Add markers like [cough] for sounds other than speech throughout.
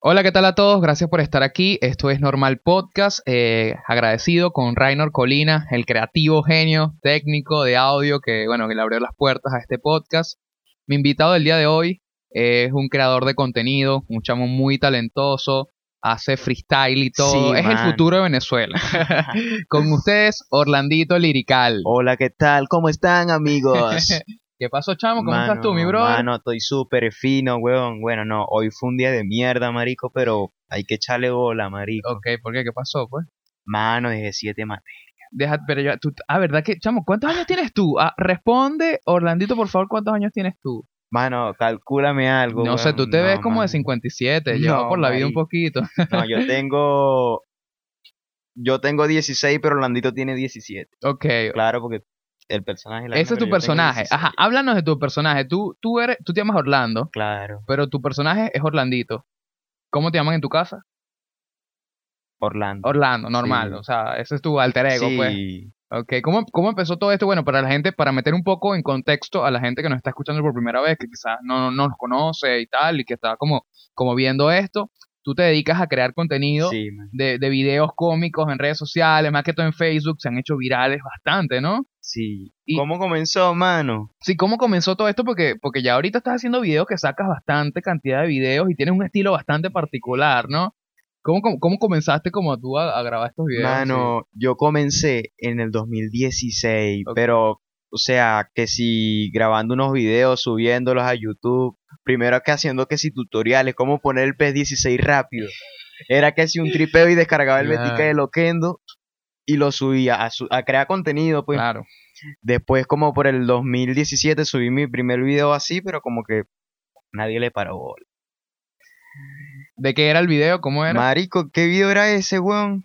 Hola, ¿qué tal a todos? Gracias por estar aquí. Esto es Normal Podcast. Eh, agradecido con Rainer Colina, el creativo genio técnico de audio que, bueno, que le abrió las puertas a este podcast. Mi invitado del día de hoy es un creador de contenido, un chamo muy talentoso, hace freestyle y todo. Sí, es el futuro de Venezuela. [laughs] con ustedes, Orlandito Lirical. Hola, ¿qué tal? ¿Cómo están, amigos? [laughs] ¿Qué pasó, chamo? ¿Cómo Mano, estás tú, mi brother? Mano, estoy súper fino, weón. Bueno, no, hoy fue un día de mierda, marico, pero hay que echarle bola, marico. Ok, ¿por qué? ¿Qué pasó, pues? Mano, dejé siete más. Deja, pero ya, tú, ah, ¿verdad que, chamo, cuántos años tienes tú? Ah, responde, Orlandito, por favor, ¿cuántos años tienes tú? Mano, calcúlame algo. No sé, tú te ves como de mano. 57, llevado No, por la vida un poquito. No, yo [laughs] tengo. Yo tengo 16, pero Orlandito tiene 17. ok, Claro, porque el personaje. la ese es tu personaje. 16. Ajá, háblanos de tu personaje. Tú, tú, eres, tú te llamas Orlando, Claro, pero tu personaje es Orlandito. ¿Cómo te llaman en tu casa? Orlando. Orlando, normal. Sí. O sea, ese es tu alter ego, sí, pues. Ok, ¿Cómo, ¿cómo empezó todo esto? Bueno, para la gente, para meter un poco en contexto a la gente que nos está escuchando por primera vez, que quizás no, no nos conoce y tal, y que está como, como viendo esto, tú te dedicas a crear contenido sí, de, de videos cómicos en redes sociales, más que todo en Facebook, se han hecho virales bastante, ¿no? Sí. Y- ¿Cómo comenzó, mano? Sí, ¿cómo comenzó todo esto? Porque, porque ya ahorita estás haciendo videos que sacas bastante cantidad de videos y tienes un estilo bastante particular, ¿no? ¿Cómo, cómo, cómo comenzaste como tú a, a grabar estos videos? Mano, yo comencé en el 2016, Ok. pero, o sea, que si grabando unos videos, subiéndolos a YouTube, primero que haciendo que si tutoriales, cómo poner el PS16 rápido. Era que si un tripeo y descargaba el. Betica de Loquendo y lo subía a, su- a crear contenido, pues. Claro. Después, como por el 2017, subí mi primer video así, pero como que nadie le paró bola. ¿De qué era el video? ¿Cómo era? Marico, ¿qué video era ese, weón?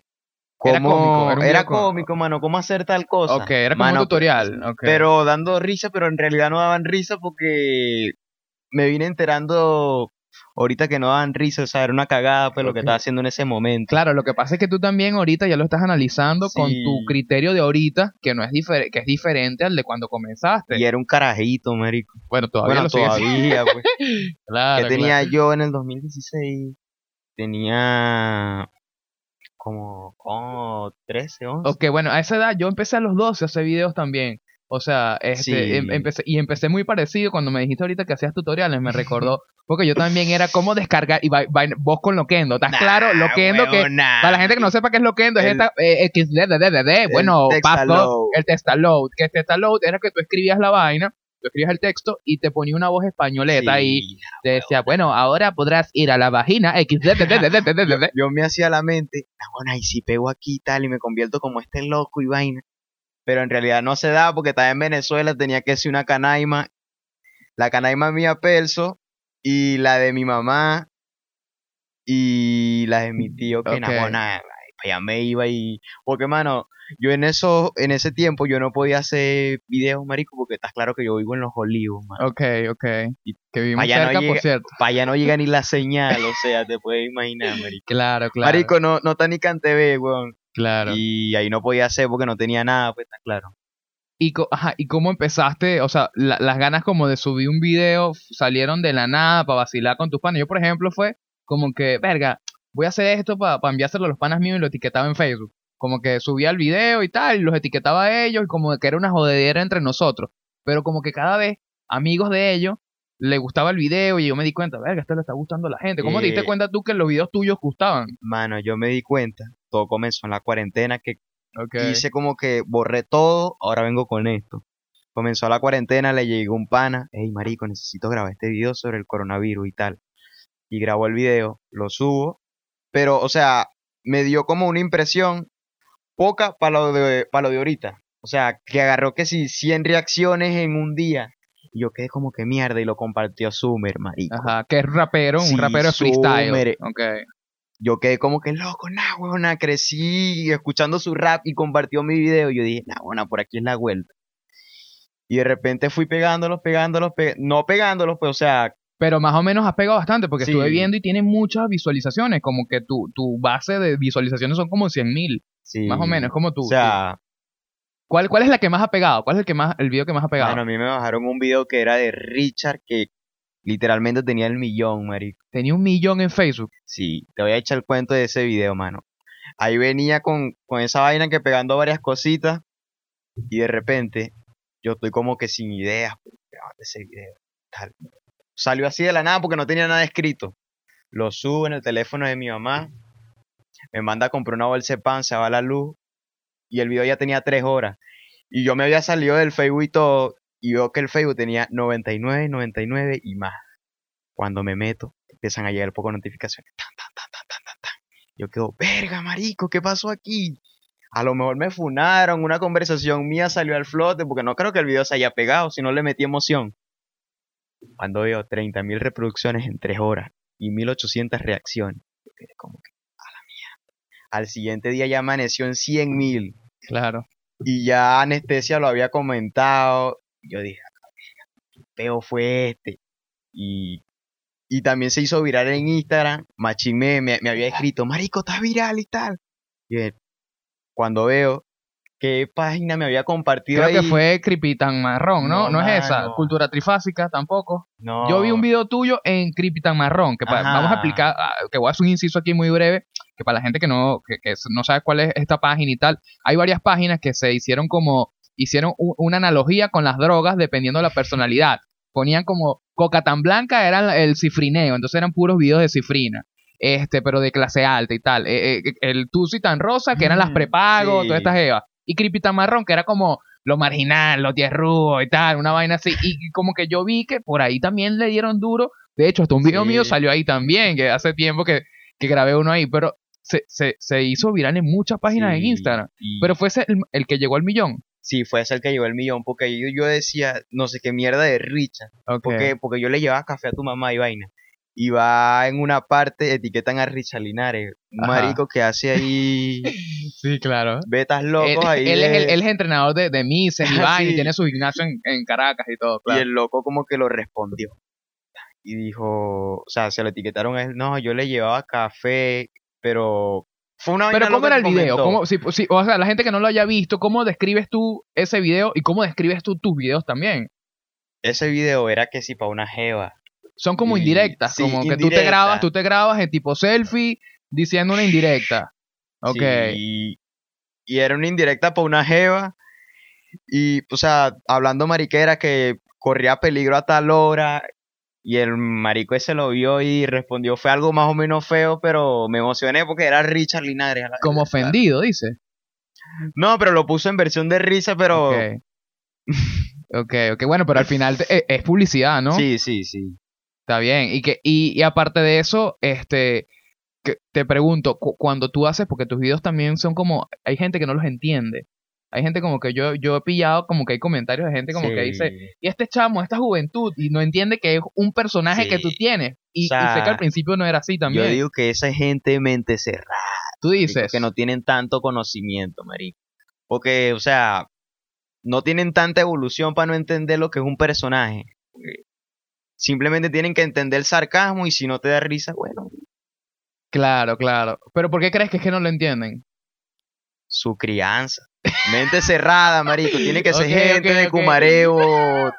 Era ¿Cómo- cómico, era era cómico. mano, cómo hacer tal cosa. ok, era como Mano, un tutorial. ok. Pero dando risa, pero en realidad no daban risa porque me vine enterando ahorita que no daban risa, o sea, era una cagada pues lo que estaba haciendo en ese momento. Claro, lo que pasa es que tú también ahorita ya lo estás analizando con tu criterio de ahorita, que no es diferente, que es diferente al de cuando comenzaste. Y era un carajito, marico. Bueno, todavía bueno, lo todavía, pues. [laughs] Claro, ¿Qué tenía yo en el 2016? Tenía como, como 13, 11. Ok, bueno, a esa edad yo empecé a los 12 a hacer videos también. O sea, este, Sí. em- empecé, y empecé muy parecido cuando me dijiste ahorita que hacías tutoriales, me [laughs] recordó, porque yo también era como descargar, y vai- vai- vos con Loquendo, ¿estás Nah, claro? Loquendo que, nah. para la gente que no sepa qué es Loquendo, es El- esta, eh, XDDDD, bueno, Textaload. Pasco, el Textaload, que Textaload era que tú escribías la vaina, tú escribías el texto y te ponía una voz españoleta Sí. te decía, bueno, ahora podrás ir a la vagina, XDDDDD. yo me hacía la mente, ah, bueno, y si pego aquí y tal y me convierto como este loco y vaina. Pero en realidad no se da porque estaba en Venezuela, tenía que ser una canaima. La canaima mía perso y la de mi mamá y la de mi tío que Ok. Para allá me iba y porque mano, yo en eso en ese tiempo yo no podía hacer videos, marico, porque estás claro que yo vivo en los olivos, mano. Ok, ok. Y Que vivimos allá no cerca, por llega- cierto. Para allá no llega ni la señal, o sea, te puedes imaginar, marico. Claro, claro. Marico, no, no está ni CanTV, weón. claro. Y ahí no podía hacer porque no tenía nada, pues está claro. ¿Y, co- ajá, ¿Y cómo empezaste? O sea, la- las ganas como de subir un video salieron de la nada para vacilar con tus panas. Yo, por ejemplo, fue como que, verga, voy a hacer esto para enviárselo a los panas míos y lo etiquetaba en Facebook. Como que subía el video y tal, y los etiquetaba a ellos, y como que era una jodedera entre nosotros. Pero como que cada vez, amigos de ellos, le gustaba el video y yo me di cuenta, verga, esto le está gustando a la gente. ¿Cómo te diste Eh, cuenta tú que los videos tuyos gustaban? Mano, yo me di cuenta, todo comenzó en la cuarentena, que Okay. hice como que borré todo, ahora vengo con esto. Comenzó la cuarentena, le llegó un pana, hey marico, necesito grabar este video sobre el coronavirus y tal. Y grabó el video, lo subo, pero, o sea, me dio como una impresión poca para lo de, para lo de ahorita. O sea, que agarró que si 100 reacciones en un día. Y yo quedé como que mierda y lo compartió Sumer, marico. Ajá, que es rapero, un rapero freestyle. Summer. Ok. yo quedé como que loco, nah, huevona, crecí escuchando su rap y compartió mi video. Y yo dije, nah, huevona, por aquí es la vuelta. Y de repente fui pegándolos, pegándolos, pe- no pegándolos, pues, o sea, Pero más o menos has pegado bastante, porque Sí. estuve viendo y tiene muchas visualizaciones, como que tu, tu base de visualizaciones son como 100 mil, sí. más o menos, como tú. O sea, ¿Cuál, ¿Cuál es la que más ha pegado? ¿Cuál es el que más el video que más ha pegado? bueno, a mí me bajaron un video que era de Richard, que Literalmente tenía el millón, marico. Tenía un millón en Facebook. Sí, te voy a echar el cuento de ese video, mano. Ahí venía con, con esa vaina que pegando varias cositas y de repente yo estoy como que sin ideas, pues, grabando ese video. Tal. Salió así de la nada porque no tenía nada escrito. Lo subo en el teléfono de mi mamá, me manda a comprar una bolsa de pan, se va la luz y el video ya tenía tres horas. Y yo me había salido del Facebook y todo y veo que el Facebook tenía 99, 99 y más. Cuando me meto, empiezan a llegar poco notificaciones. Tan, tan, tan. Yo quedo, verga, marico, ¿qué pasó aquí? A lo mejor me funaron, una conversación mía salió al flote, porque no creo que el video se haya pegado, si no le metí emoción. Cuando veo 30.000 reproducciones en 3 horas y 1.800 reacciones, como que, a la mierda. Al siguiente día ya amaneció en 100.000 Claro. y ya Anestesia lo había comentado. Yo dije, "A la verga, qué peo fue este. Y, y también se hizo viral en Instagram. Me, me había escrito, Marico, estás viral y tal. Y eh, cuando veo qué página me había compartido Creo que fue Creepy Tan Marrón, ¿no? No, No, es esa. Cultura trifásica tampoco. no, Yo vi un video tuyo en Creepy Tan Marrón, que pa- Ajá. vamos a explicar, ah, que voy a hacer un inciso aquí muy breve, que para la gente que no, que, que no sabe cuál es esta página y tal, hay varias páginas que se hicieron como, hicieron u- una analogía con las drogas dependiendo de la personalidad. Ponían como coca tan blanca era el cifrineo, entonces eran puros videos de cifrina. Este, pero de clase alta y tal. Eh, eh, el Tusi tan rosa, que eran las Mm, prepago, sí. todas estas evas. Y Creepy tan marrón, que era como lo marginal, lo tierrudo y tal, una vaina así. Y, como que yo vi que por ahí también le dieron duro. De hecho, hasta un video Sí. mío salió ahí también, que hace tiempo que, que grabé uno ahí, pero se, se, se hizo viral en muchas páginas en Sí, Instagram. y- Pero fue ese el, el que llegó al millón. sí, fue ese el que llegó el millón, porque yo, yo decía, no sé qué mierda de Richard. Porque, porque yo le llevaba café a tu mamá y vaina. Y va en una parte, etiquetan a Richard Linares, un Ajá. marico que hace ahí [laughs] Sí, claro. betas Él, locos ahí. él es el, de- él es entrenador de, de Mises y Ah, [laughs] vaina, y sí. tiene su gimnasio en, en Caracas y todo, Y claro. el loco como que lo respondió. Y dijo, o sea, se lo etiquetaron a él, no, yo le llevaba café, pero fue una Pero ¿cómo era el video? ¿Cómo, si, si- o sea, la gente que no lo haya visto, ¿cómo describes tú ese video y cómo describes tú tus videos también? Ese video era que si para una jeva. Son como indirectas, sí, como que tú te grabas, tú te grabas en tipo selfie diciendo una indirecta. Ok. Sí, y era una indirecta para una jeva. Y, o sea, hablando mariquera que corría peligro a tal hora. Y el marico ese lo vio y respondió, fue algo más o menos feo, pero me emocioné porque era Richard Linares. Como ofendido, dice. No, pero lo puso en versión de risa, pero... Ok. [laughs] ok, ok. Bueno, pero al final e- es publicidad, ¿no? Sí, sí, sí. Está bien. Y que y, y aparte de eso, este que te pregunto, cu- cuando tú haces, porque tus videos también son como, hay gente que no los entiende. Hay gente como que yo, yo he pillado como que hay comentarios de gente como que dice, y este chamo, esta juventud, y no entiende que es un personaje que tú tienes. Y, sea, sé que al principio no era así también. Yo digo que esa gente mente cerrada, tú dices, que no tienen tanto conocimiento, marico. Porque, o sea, no tienen tanta evolución para no entender lo que es un personaje. Simplemente tienen que entender el sarcasmo y si no te da risa, bueno, claro, claro. Pero ¿por qué crees que es que no lo entienden? su crianza. Mente cerrada, marico. Tiene que ser gente de cumareo.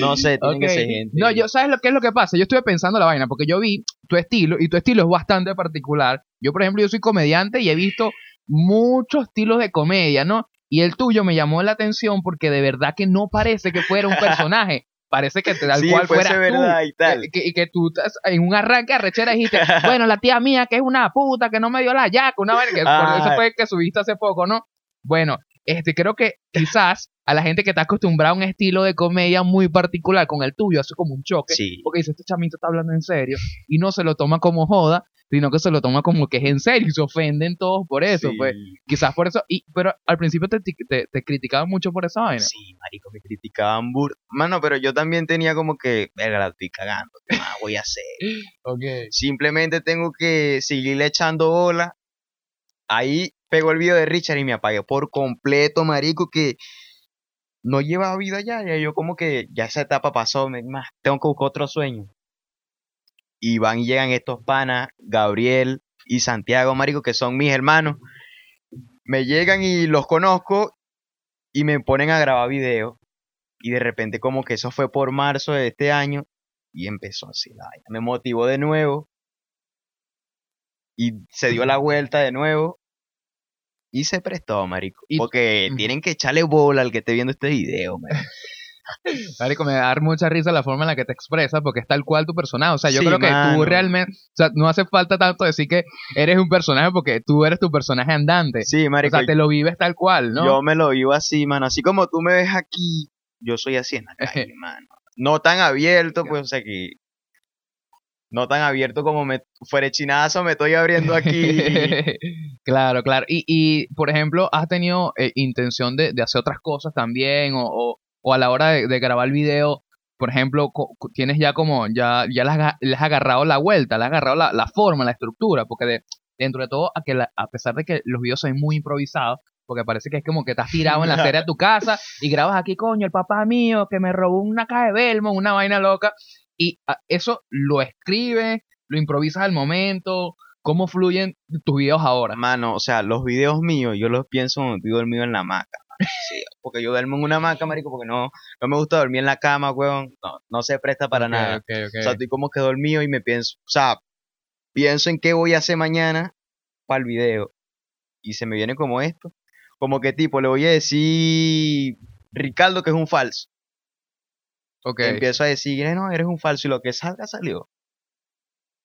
No sé, tiene que ser gente. No, yo, ¿sabes lo que es lo que pasa? Yo estuve pensando la vaina, porque yo vi tu estilo, y tu estilo es bastante particular. Yo, por ejemplo, yo soy comediante y he visto muchos estilos de comedia, ¿no? Y el tuyo me llamó la atención porque de verdad que no parece que fuera un [laughs] personaje. Parece que tal [laughs] sí, cual fueras tú. y tal. Que, que- que tú estás en un arranque de rechera dijiste, [laughs] bueno, la tía mía que es una puta, que no me dio la yaca, una vaina que por eso fue que subiste hace poco, ¿no? Bueno, este creo que quizás a la gente que está acostumbrada a un estilo de comedia muy particular con el tuyo hace como un choque, Sí. porque dice, este chamito está hablando en serio y no se lo toma como joda, sino que se lo toma como que es en serio y se ofenden todos por eso, sí. pues quizás por eso, y pero al principio te, te, te criticaban mucho por esa vaina. Sí, marico, me criticaban bur... Mano, pero yo también tenía como que, verga, la estoy cagando, ¿qué más voy a hacer? [laughs] Okay. Simplemente tengo que seguirle echando bola. Ahí pegó el video de Richard y me apagué por completo, marico, que no lleva vida ya. Ya yo como que ya esa etapa pasó, me- más, tengo que buscar otro sueño. Y van y llegan estos panas, Gabriel y Santiago, marico, que son mis hermanos. Me llegan y los conozco y me ponen a grabar video. Y de repente como que eso fue por marzo de este año. Y empezó así la. Me motivó de nuevo. Y se dio la vuelta de nuevo. Y se prestó, marico. Porque tienen que echarle bola al que esté viendo este video, marico. [laughs] Marico, me da mucha risa la forma en la que te expresas porque es tal cual tu personaje. O sea, yo Sí, creo que tú realmente, o sea, no hace falta tanto decir que eres un personaje porque tú eres tu personaje andante. Sí, o marico. sea, te lo vives tal cual, ¿no? Yo me lo vivo así, mano. Así como tú me ves aquí, yo soy así en la [laughs] calle, mano. No tan abierto, pues, o sea que. No tan abierto como me. Fuera chinazo, me estoy abriendo aquí. [laughs] claro, claro. Y, y, por ejemplo, ¿has tenido eh, intención de, de hacer otras cosas también? O, o, o a la hora de, grabar el video, por ejemplo, tienes ya como, ya, ya le has, agarrado la vuelta, le has agarrado la, forma, la estructura, porque de, dentro de todo, a, que a pesar de que los videos son muy improvisados, porque parece que es como que estás tirado en la serie de tu casa y grabas aquí, coño, el papá mío que me robó una caja de Belmont, una vaina loca, y ah, eso lo escribes, lo improvisas al momento, ¿cómo fluyen tus videos ahora? Mano, o sea, los videos míos, yo los pienso cuando estoy dormido en la hamaca. Sí, porque yo duermo en una hamaca, marico, porque no, no me gusta dormir en la cama, weón. No, no se presta para nada. ok, ok. O sea, estoy como que dormido y me pienso, o sea, pienso en qué voy a hacer mañana para el video. Y se me viene como esto. Como que tipo, le voy a decir Ricardo que es un falso. Ok. Empiezo a decir, "Eh, no, eres un falso y lo que salga salió.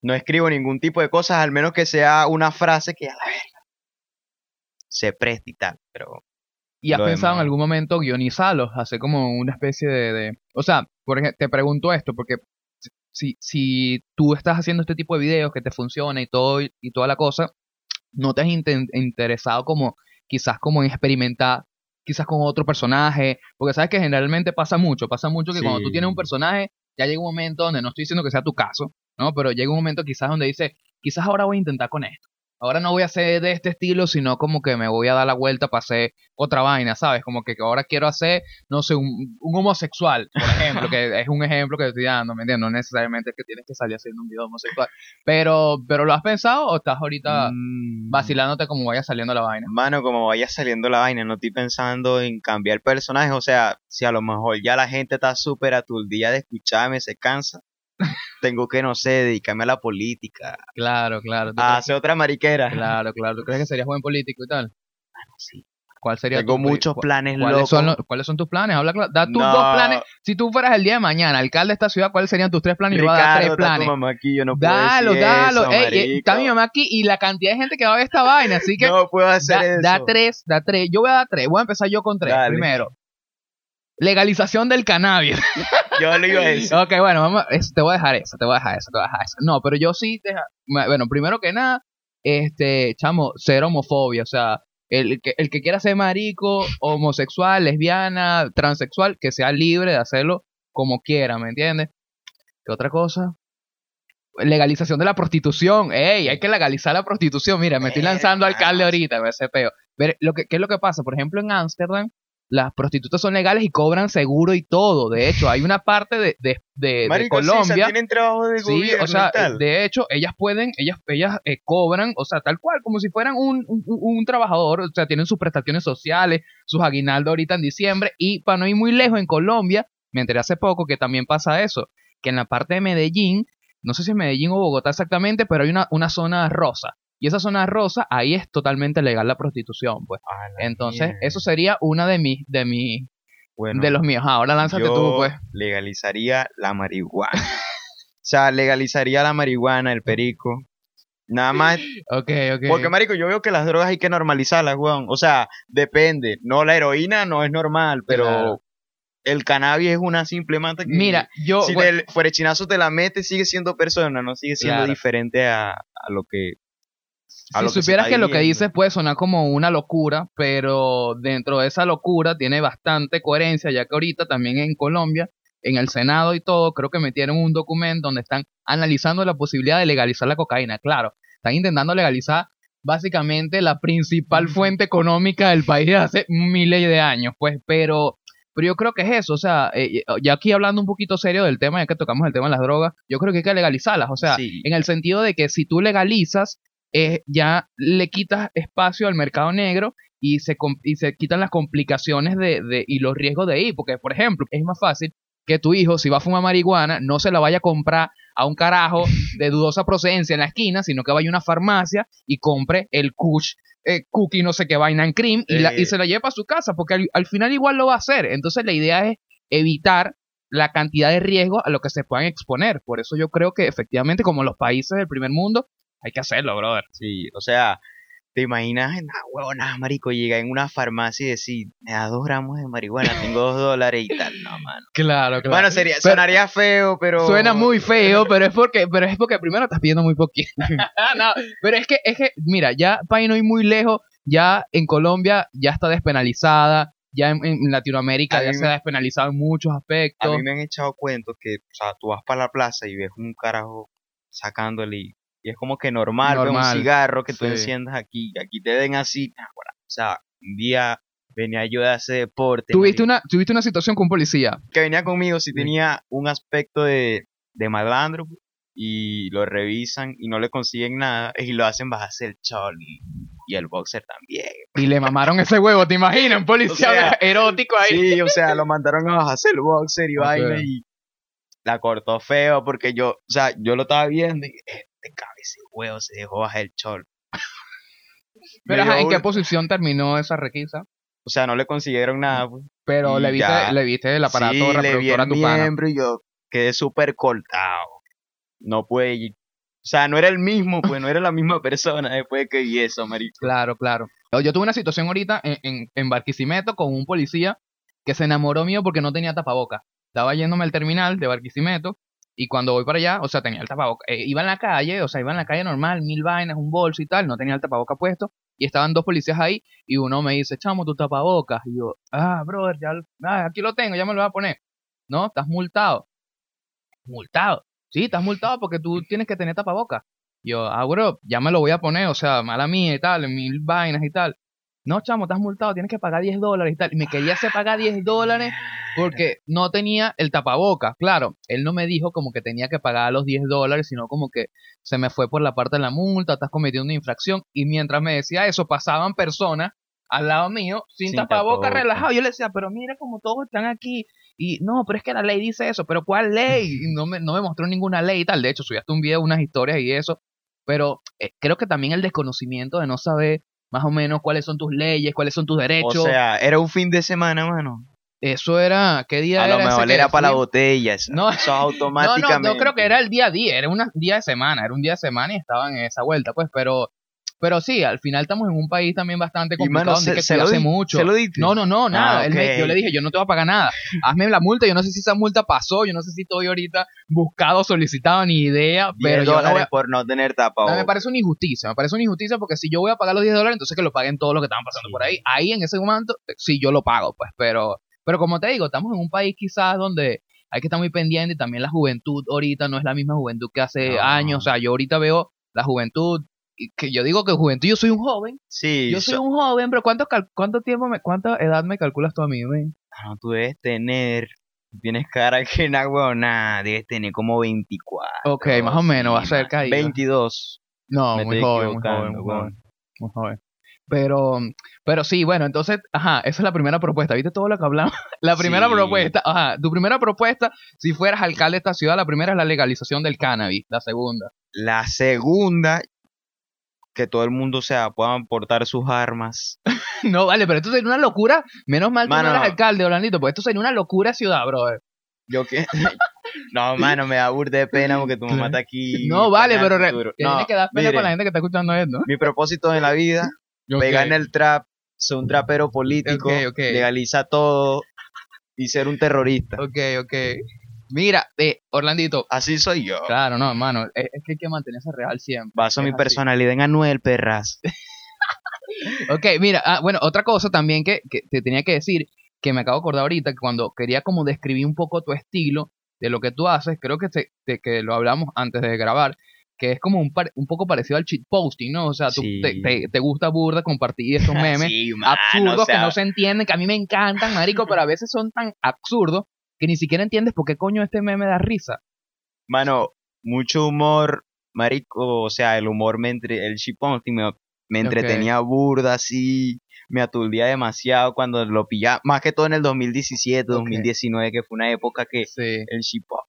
No escribo ningún tipo de cosas, al menos que sea una frase que a la verga se preste y tal. Pero ¿Y has pensado en algún momento guionizarlos? Hacer como una especie de... de- O sea, por ejemplo, te pregunto esto porque si, si tú estás haciendo este tipo de videos que te funciona y todo y, toda la cosa, ¿no te has interesado como quizás como en experimentar quizás con otro personaje? Porque sabes que generalmente pasa mucho, pasa mucho que cuando tú tienes un personaje, ya llega un momento donde no estoy diciendo que sea tu caso, ¿no? Pero llega un momento quizás donde dices, quizás ahora voy a intentar con esto. Ahora no voy a hacer de este estilo, sino como que me voy a dar la vuelta para hacer otra vaina, ¿sabes? Como que ahora quiero hacer, no sé, un, un homosexual, por ejemplo, que es un ejemplo que estoy dando, ¿me entiendes? No necesariamente es que tienes que salir haciendo un video homosexual. Pero, pero ¿lo has pensado o estás ahorita mm, vacilándote como vaya saliendo la vaina? Mano, como vaya saliendo la vaina, no estoy pensando en cambiar personajes. O sea, si a lo mejor ya la gente está súper aturdida de escucharme, se cansa, tengo que, no sé, dedicarme a la política, Claro, claro. ¿tú a hacer otra mariquera. Claro, claro. ¿Tú crees que serías buen político y tal? Sí. ¿Cuál sería Tengo tu- muchos planes ¿Cuáles locos. son, los- ¿Cuáles son tus planes? Habla claro. Da tus No. dos planes. Si tú fueras el día de mañana alcalde de esta ciudad, ¿cuáles serían tus tres planes? Yo voy a dar Ricardo, tres está tu planes. mamá aquí, yo no puedo Dalo, decir dalo. eso, Ey, está mi mamá aquí y la cantidad de gente que va a ver esta vaina. Así que No puedo hacer da, eso. da tres, da tres. Yo voy a dar tres. Voy a empezar yo con tres. Dale. Primero, legalización del cannabis. [laughs] Yo lo iba a decir. ok, bueno, vamos, te voy a dejar eso, te voy a dejar eso, te voy a dejar eso. No, pero yo sí, deja- bueno, primero que nada, este, chamo, ser homofobia, o sea, el que, el que quiera ser marico, homosexual, lesbiana, transexual, que sea libre de hacerlo como quiera, ¿me entiendes? ¿Qué otra cosa? Legalización de la prostitución. ¡Ey! Hay que legalizar la prostitución. Mira, me estoy lanzando alcalde ahorita, me hace peo. Ver, lo que, ¿Qué es lo que pasa? Por ejemplo, en Ámsterdam, las prostitutas son legales y cobran seguro y todo. De hecho, hay una parte de, de, de- de Marico, sí, Colombia. tienen trabajo de Sí, gobierno o sea, y tal. de hecho, ellas pueden, ellas, ellas eh, cobran, o sea, tal cual, como si fueran un, un, un trabajador, o sea, tienen sus prestaciones sociales, sus aguinaldos ahorita en diciembre, y para no ir muy lejos en Colombia, me enteré hace poco que también pasa eso, que en la parte de Medellín, no sé si es Medellín o Bogotá exactamente, pero hay una, una zona rosa, y esa zona rosa, ahí es totalmente legal la prostitución, pues. La Entonces, mierda. eso sería una de mis, de mis, Bueno, de los míos. Ahora lánzate yo tú, pues. legalizaría la marihuana. o sea, legalizaría la marihuana, el perico. Nada más. Ok, ok. Porque, marico, yo veo que las drogas hay que normalizarlas, weón. O sea, depende. No, la heroína no es normal, pero Claro. el cannabis es una simple mata que... Mira, yo... Si bueno, el fuerechinazo te la metes, sigue siendo persona, no sigue siendo Claro. diferente a, a lo que... si supieras que lo que dices puede sonar como una locura, pero dentro de esa locura tiene bastante coherencia, ya que ahorita también en Colombia, en el Senado y todo, creo que metieron un documento donde están analizando la posibilidad de legalizar la cocaína. Claro, están intentando legalizar básicamente la principal fuente económica del país de hace miles de años, pues, pero... Pero yo creo que es eso, o sea, eh, ya aquí hablando un poquito serio del tema, ya que tocamos el tema de las drogas, yo creo que hay que legalizarlas, o sea, Sí. en el sentido de que si tú legalizas, eh, ya le quitas espacio al mercado negro y se, y se quitan las complicaciones de, de, y los riesgos de ir. Porque, por ejemplo, es más fácil que tu hijo, si va a fumar marihuana, no se la vaya a comprar a un carajo [laughs] de dudosa procedencia en la esquina, sino que vaya a una farmacia y compre el Kush eh, cookie, no sé qué vaina en cream, y, la- y se la lleva a su casa, porque al, al final igual lo va a hacer. Entonces la idea es evitar la cantidad de riesgo a lo que se puedan exponer. Por eso yo creo que efectivamente, como los países del primer mundo, hay que hacerlo, brother. Sí, o sea, te imaginas, nah, huevona, marico, llega en una farmacia y decir, me da dos gramos de marihuana, tengo dos dólares y tal, no, mano. Claro, claro. Bueno, sería, Pero- sonaría feo, pero... Suena muy feo, [laughs] pero es porque, pero es porque primero estás pidiendo muy poquito. [laughs] no, pero es que, es que, mira, ya para no ir muy lejos, ya en Colombia ya está despenalizada, ya en, en Latinoamérica A ya se ha despenalizado en muchos A aspectos. mí me han echado cuentos que, o sea, tú vas para la plaza y ves un carajo sacándole y, y es como que normal, Normal, un cigarro que tú sí. enciendas aquí, aquí te den así, o sea, un día venía yo de hacer deporte, Tuviste una, tuviste una situación con un policía. que venía conmigo si tenía un aspecto de, de malandro y lo revisan y no le consiguen nada y lo hacen bajarse el chol y, el boxer también. Y le mamaron ese huevo, ¿te imaginas? Un [laughs] policía O sea, erótico ahí. Sí, o sea, lo mandaron a bajarse el boxer y Ok. vaina y la cortó feo porque yo, o sea, yo lo estaba viendo y este cabeza de huevo se dejó bajar el chol. [laughs] Pero ¿en qué posición terminó esa requisa? O sea, no le consiguieron nada. Pues. Pero Y le viste, ya. le viste el aparato sí, le vi reproductor a el tu pana. miembro y yo quedé súper cortado. No pude ir. O sea, no era el mismo, pues no era la misma persona después de que vi eso, marico. Claro, claro. Yo, yo tuve una situación ahorita en, en, en Barquisimeto con un policía que se enamoró mío porque no tenía tapaboca. Estaba yéndome al terminal de Barquisimeto y cuando voy para allá, o sea, tenía el tapaboca. Eh, iba en la calle, o sea, iba en la calle normal, mil vainas, un bolso y tal, no tenía el tapaboca puesto. Y estaban dos policías ahí y uno me dice, chamo, tu tapabocas. Y yo, ah, brother, ya, ah, aquí lo tengo, ya me lo voy a poner. No, estás multado. Multado. Sí, estás multado porque tú tienes que tener tapabocas. Yo, ah, bro, ya me lo voy a poner, o sea, mala mía y tal, mil vainas y tal. No, chamo, estás multado, tienes que pagar 10 dólares y tal. Y me quería hacer pagar 10 dólares porque no tenía el tapabocas. Claro, él no me dijo como que tenía que pagar los 10 dólares, sino como que se me fue por la parte de la multa, estás cometiendo una infracción. Y mientras me decía eso, pasaban personas al lado mío sin, Sin tapabocas tapabocas. relajado. Yo le decía, pero mira como todos están aquí. Y no, pero es que la ley dice eso, pero ¿cuál ley? Y no me, no me mostró ninguna ley y tal. De hecho, subí hasta un video, unas historias y eso. Pero eh, creo que también el desconocimiento de no saber más o menos cuáles son tus leyes, cuáles son tus derechos. O sea, era un fin de semana, mano. eso era, ¿qué día A era lo ese mejor era para la botella. Eso, No. eso [laughs] No, automáticamente. no, no creo que era el día a día, era un día de semana, era un día de semana y estaban en esa vuelta, pues, pero pero sí, al final estamos en un país también bastante complicado mano, donde se, que se lo cuidarse di- mucho. se lo diste. No, no, no, nada. Ah, Él me- ok. yo le dije, yo no te voy a pagar nada. Hazme la multa. Yo no sé si esa multa pasó, yo no sé si estoy ahorita buscado, solicitado, ni idea, 10 pero yo no dólares voy a- por no tener no, tapabocas. me parece una injusticia, me parece una injusticia porque si yo voy a pagar los 10 dólares, entonces que lo paguen todos los que estaban pasando Sí. por ahí. Ahí en ese momento, sí, yo lo pago, pues, pero, pero como te digo, estamos en un país quizás donde hay que estar muy pendiente también la juventud ahorita no es la misma juventud que hace No. años. O sea, yo ahorita veo la juventud, que yo digo que juventud, yo soy un joven, Sí, yo soy so- un joven, pero ¿cuánto, cal- cuánto tiempo, me, cuánta edad me calculas tú a mí, men? no, tú debes tener. Tienes cara que na nada, debes tener como 24. Ok, más o menos, va cerca man. ahí. 22. No, Me muy joven, muy joven, muy joven, weón. muy joven. Pero, pero sí, bueno, entonces, ajá, esa es la primera propuesta. ¿Viste todo lo que hablamos? [laughs] La primera Sí. propuesta, ajá, tu primera propuesta, si fueras alcalde de esta ciudad, la primera es la legalización del cannabis. La segunda, La segunda, que todo el mundo o sea, puedan portar sus armas. [laughs] no, vale, pero esto sería una locura. Menos mal que no eres alcalde, Orlandito, porque esto sería una locura ciudad, brother. Yo que. no, mano, me da burda de pena porque tu mamá está aquí. No, vale, pero re- duro. tienes No, que dar pena mire, con la gente que está escuchando esto. Mi propósito en la vida, pegar en el trap, ser un trapero político, Ok, ok. legaliza todo y ser un terrorista. Ok, ok. Mira, eh, Orlandito, Así soy yo. claro, no, hermano, es, es que hay que mantenerse real siempre. Baso Es mi así. personalidad en Anuel Perras. [laughs] Ok, mira, ah, bueno, otra cosa también que, que te tenía que decir, que me acabo de acordar ahorita, que cuando quería como describir un poco tu estilo de lo que tú haces, creo que, te- te- que lo hablamos antes de grabar, que es como un, par- un poco parecido al cheat posting, ¿no? O sea, tú Sí. te, te- te gusta burda compartir estos [laughs] memes Sí, absurdos o sea, que no se entienden, que a mí me encantan, marico, pero a veces son tan absurdos que ni siquiera entiendes por qué coño este meme da risa. Mano, mucho humor, marico, o sea, el humor me entre, el shitposting me, me entretenía burda así, me aturdía demasiado cuando lo pillaba, más que todo en el 2017, Ok. 2019, que fue una época que Sí. el shit pop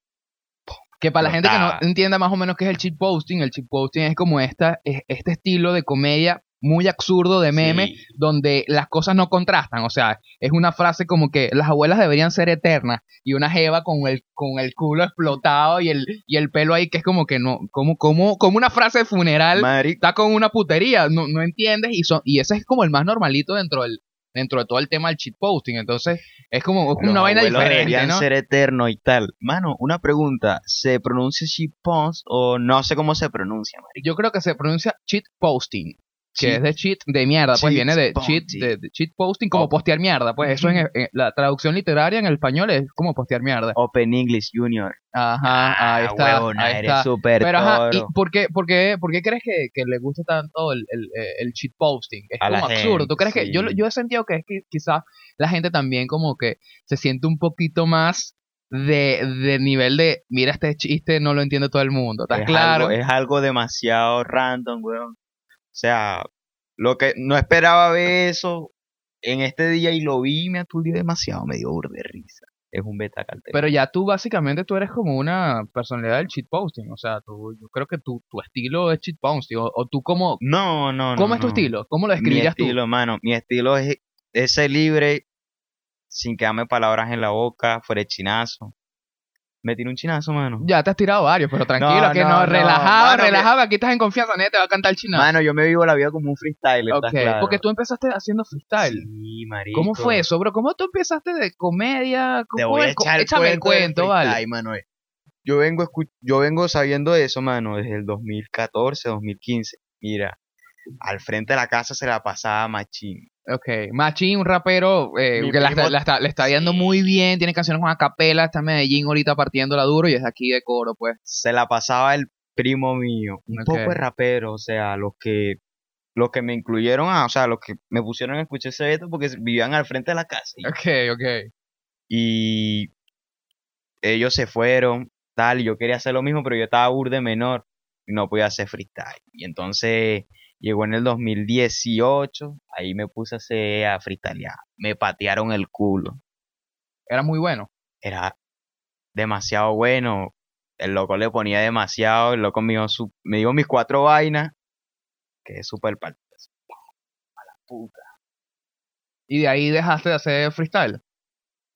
Que para la gente que no entienda más o menos qué es el cheat posting, el cheat posting es como esta, es- este estilo de comedia muy absurdo de meme Sí. donde las cosas no contrastan. O sea, es una frase como que las abuelas deberían ser eternas y una jeva con el, con el culo explotado y el, y el pelo ahí que es como que no, como, como, como una frase de funeral. Está con una putería, no, no entiendes y, son, y ese es como el más normalito dentro del dentro de todo el tema del cheat posting. Entonces, es como, es una vaina diferente, deberían ¿no? ser eterno y tal. Mano, una pregunta, ¿se pronuncia shit post o no sé cómo se pronuncia, marico? Yo creo que se pronuncia cheat posting. Que Cheat. es de cheat de mierda, pues Cheat viene de cheat, posting. de, de cheat posting como postear mierda, pues eso en, la traducción literaria en el español es como postear mierda. Open English Junior. Ajá, ahí Ah, está, huevona, ahí eres está. súper Pero ajá, ¿y por qué, por qué, por qué crees que, que le gusta tanto el, el, eh, el cheat posting? Es A como absurdo. gente, ¿Tú crees que yo, yo he sentido que es que quizás la gente también como que se siente un poquito más de, de nivel de, mira este chiste, no lo entiende todo el mundo, ¿estás es claro? Algo, es algo demasiado random, weón. O sea, lo que no esperaba ver eso en este día y lo vi y me aturdí demasiado, me dio burda de risa. Es un beta cartel. Pero ya tú básicamente tú eres como una personalidad del cheat posting, o sea, tú, yo creo que tu, tu estilo es cheat posting, o, o tú cómo, no, no, no. ¿cómo es tu no. estilo? ¿Cómo lo Mi describirías tú? estilo, mano, mi estilo es, es ser libre, sin quedarme palabras en la boca, fuera de chinazo. Me tiré un chinazo, mano. Ya te has tirado varios, pero tranquilo, No, que no, no, relajado, mano, que- relajado, que aquí estás en confianza, nadie te va a cantar el chinazo. Mano, yo me vivo la vida como un freestyle, ok, porque tú empezaste haciendo freestyle. Sí, marico. ¿Cómo fue eso, bro? ¿Cómo tú empezaste de comedia? Te ¿Cómo voy a echar el Échame el cuento vale. freestyle, mano. Yo vengo, yo vengo sabiendo eso, mano, desde el 2014, 2015. Mira, al frente de la casa se la pasaba machín. Ok, Machín, un rapero eh, que la, primo- está- la está, le está yendo Sí. muy bien, tiene canciones con acapela, está en Medellín ahorita partiéndola duro y es aquí de coro, pues. Se la pasaba el primo mío, un poco de rapero, o sea, los que los que me incluyeron, a, o sea, los que me pusieron a escuchar ese veto porque vivían al frente de la casa. Y, Ok, ok. y ellos se fueron, tal, y yo quería hacer lo mismo, pero yo estaba burde menor y no podía hacer freestyle. Y entonces llegó en el 2018, ahí me puse a hacer a freestylear. Me patearon el culo. Era muy bueno. Era demasiado bueno. El loco le ponía demasiado, el loco me dio, su- me dio mis cuatro vainas, que es súper partido. A la puta. Y de ahí dejaste de hacer freestyle.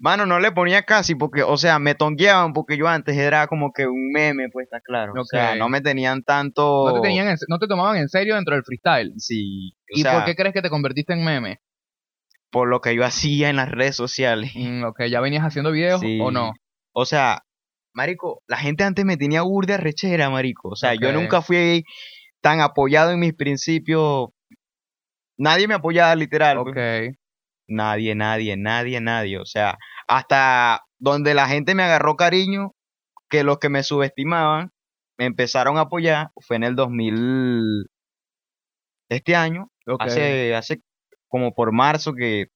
Mano, no le ponía casi porque, o sea, me tongueaban porque yo antes era como que un meme, pues está claro. O sea, Ok. no me tenían tanto. No te, tenían en- no te tomaban en serio dentro del freestyle. Sí. ¿Y sea, por qué crees que te convertiste en meme? por lo que yo hacía en las redes sociales. Mm, ok, ¿ya venías haciendo videos Sí. o no? O sea, marico, la gente antes me tenía burda rechera, marico. O sea, yo Ok. nunca fui tan apoyado en mis principios. Nadie me apoyaba literal. pues. Nadie, nadie, nadie, nadie. O sea, hasta donde la gente me agarró cariño, que los que me subestimaban me empezaron a apoyar, fue en el 2000, este año, hace, hace como por marzo que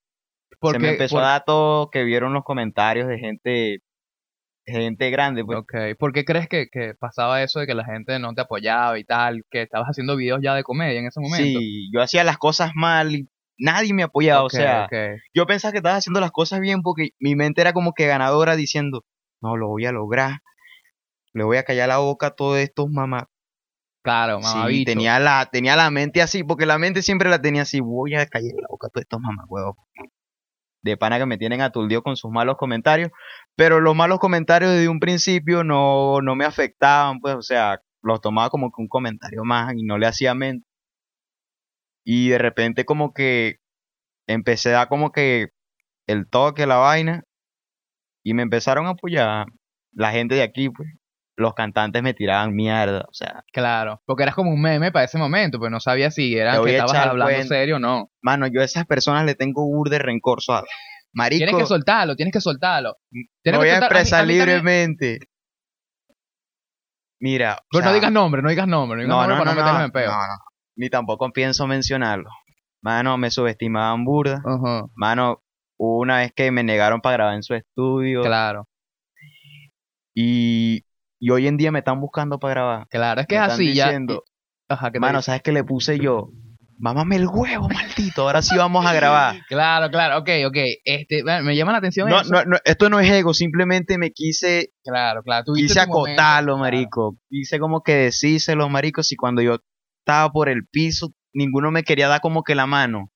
se me empezó por- a dar todo, que vieron los comentarios de gente, gente grande, pues. Ok, ¿por qué crees que, que pasaba eso de que la gente no te apoyaba y tal? Que estabas haciendo videos ya de comedia en ese momento. Sí, yo hacía las cosas mal y nadie me apoyaba, o sea, yo pensaba que estaba haciendo las cosas bien porque mi mente era como que ganadora diciendo, no, lo voy a lograr, le voy a callar la boca a todos estos mamás. Claro, Sí, mamabicho. tenía la, tenía la mente así, porque la mente siempre la tenía así, voy a callar la boca a todos estos mamás, huevos. De pana que me tienen aturdido con sus malos comentarios, pero los malos comentarios desde un principio no, no me afectaban, pues, o sea, los tomaba como que un comentario más y no le hacía mente. Y de repente como que empecé a dar como que el toque, la vaina, y me empezaron a apoyar la gente de aquí, pues. Los cantantes me tiraban mierda, o sea, Claro, porque eras como un meme para ese momento, pues no sabía si voy que estabas hablando cuento. serio o no. mano, yo a esas personas le tengo burde rencor suave. Marico, Tienes que soltarlo, tienes que soltarlo. Tienes voy que a expresar mí- a mí también- libremente. Mira, Pero no digas nombre, no digas nombre, no digas no, nombre no, para no, no, no. Ni tampoco pienso mencionarlo. Mano, me subestimaban burda. Ajá, Mano, una vez que me negaron para grabar en su estudio. claro, Y, y hoy en día me están buscando para grabar. claro. Es que Me es así ya. diciendo, Ajá, que te Mano. ¿sabes qué le puse yo? Mámame el huevo, maldito. Ahora sí vamos a grabar. [laughs] Claro, claro, ok, ok. Este, me llama la atención No, eso. no, no, esto no es ego, simplemente me quise, Claro, claro. quise momento, acotarlo, claro, marico. Quise como que decírselo, marico, si cuando yo estaba por el piso, ninguno me quería dar como que la mano.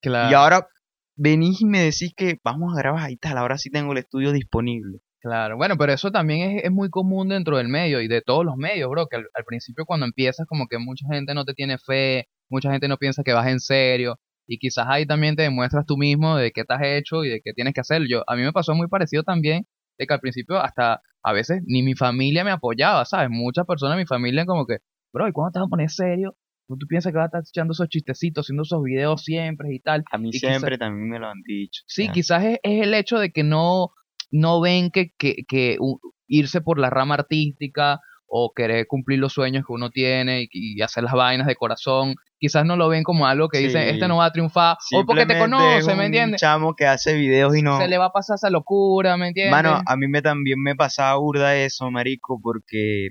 Claro, Y ahora venís y me decís que vamos a grabar y tal, ahora sí tengo el estudio disponible. claro. Bueno, pero eso también es, es muy común dentro del medio y de todos los medios, bro. Que al, al principio cuando empiezas como que mucha gente no te tiene fe, mucha gente no piensa que vas en serio. Y quizás ahí también te demuestras tú mismo de qué has hecho y de qué tienes que hacer. Yo, a mí me pasó muy parecido también, de que al principio hasta a veces ni mi familia me apoyaba, ¿sabes? Muchas personas de mi familia como que, bro, ¿y cuándo te vas a poner serio? ¿Tú, tú piensas que vas a estar echando esos chistecitos, haciendo esos videos siempre y tal? A mí Y siempre también me lo han dicho. Sí, quizás es, es el hecho de que no, no ven que, que, que irse por la rama artística o querer cumplir los sueños que uno tiene y, y hacer las vainas de corazón, quizás no lo ven como algo que dicen, Sí. este no va a triunfar, o porque te conoce, ¿me un entiendes? chamo que hace videos y no... Se le va a pasar esa locura, ¿me entiendes? Mano, a mí me también me pasaba burda eso, marico, porque